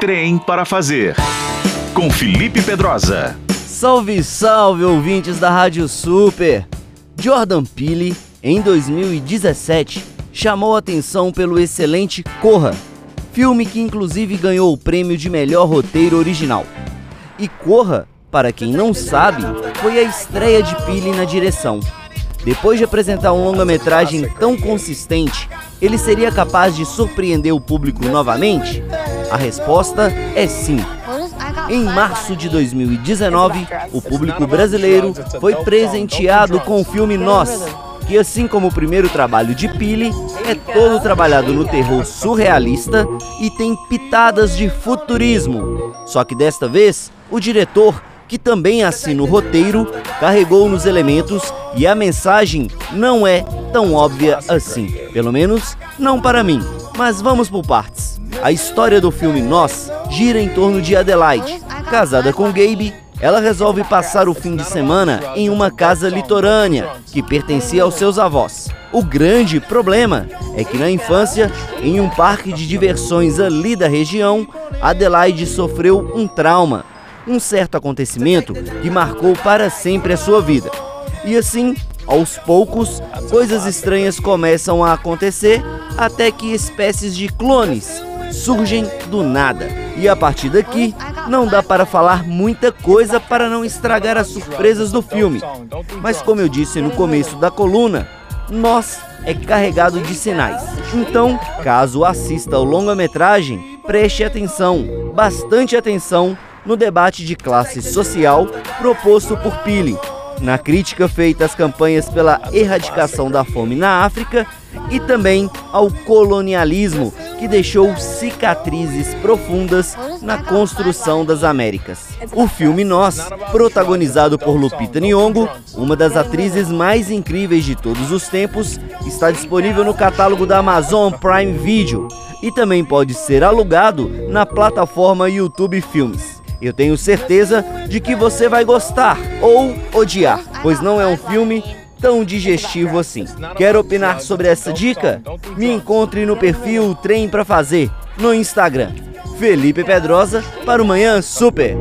Trem para Fazer, com Felipe Pedrosa. Salve, salve, ouvintes da Rádio Super! Jordan Peele, em 2017, chamou atenção pelo excelente Corra, filme que inclusive ganhou o prêmio de melhor roteiro original. E Corra, para quem não sabe, foi a estreia de Peele na direção. Depois de apresentar um longa-metragem tão consistente, ele seria capaz de surpreender o público novamente? A resposta é sim. Em março de 2019, o público brasileiro foi presenteado com o filme Nós, que assim como o primeiro trabalho de Pili, é todo trabalhado no terror surrealista e tem pitadas de futurismo. Só que desta vez, o diretor, que também assina o roteiro, carregou nos elementos e a mensagem não é tão óbvia assim. Pelo menos, não para mim. Mas vamos por partes. A história do filme Nós gira em torno de Adelaide. Casada com Gabe, ela resolve passar o fim de semana em uma casa litorânea que pertencia aos seus avós. O grande problema é que na infância, em um parque de diversões ali da região, Adelaide sofreu um trauma, um certo acontecimento que marcou para sempre a sua vida. E assim, aos poucos, coisas estranhas começam a acontecer até que espécies de clones surgem do nada. E a partir daqui, não dá para falar muita coisa para não estragar as surpresas do filme. Mas como eu disse no começo da coluna, nós é carregado de sinais. Então, caso assista ao longa-metragem, preste atenção, bastante atenção, no debate de classe social proposto por Pili, na crítica feita às campanhas pela erradicação da fome na África e também ao colonialismo que deixou cicatrizes profundas na construção das Américas. O filme Nós, protagonizado por Lupita Nyong'o, uma das atrizes mais incríveis de todos os tempos, está disponível no catálogo da Amazon Prime Video e também pode ser alugado na plataforma YouTube Filmes. Eu tenho certeza de que você vai gostar ou odiar, pois não é um filme tão digestivo assim. Quer opinar sobre essa dica? Me encontre no perfil Trem para Fazer no Instagram. Felipe Pedrosa para o Manhã Super.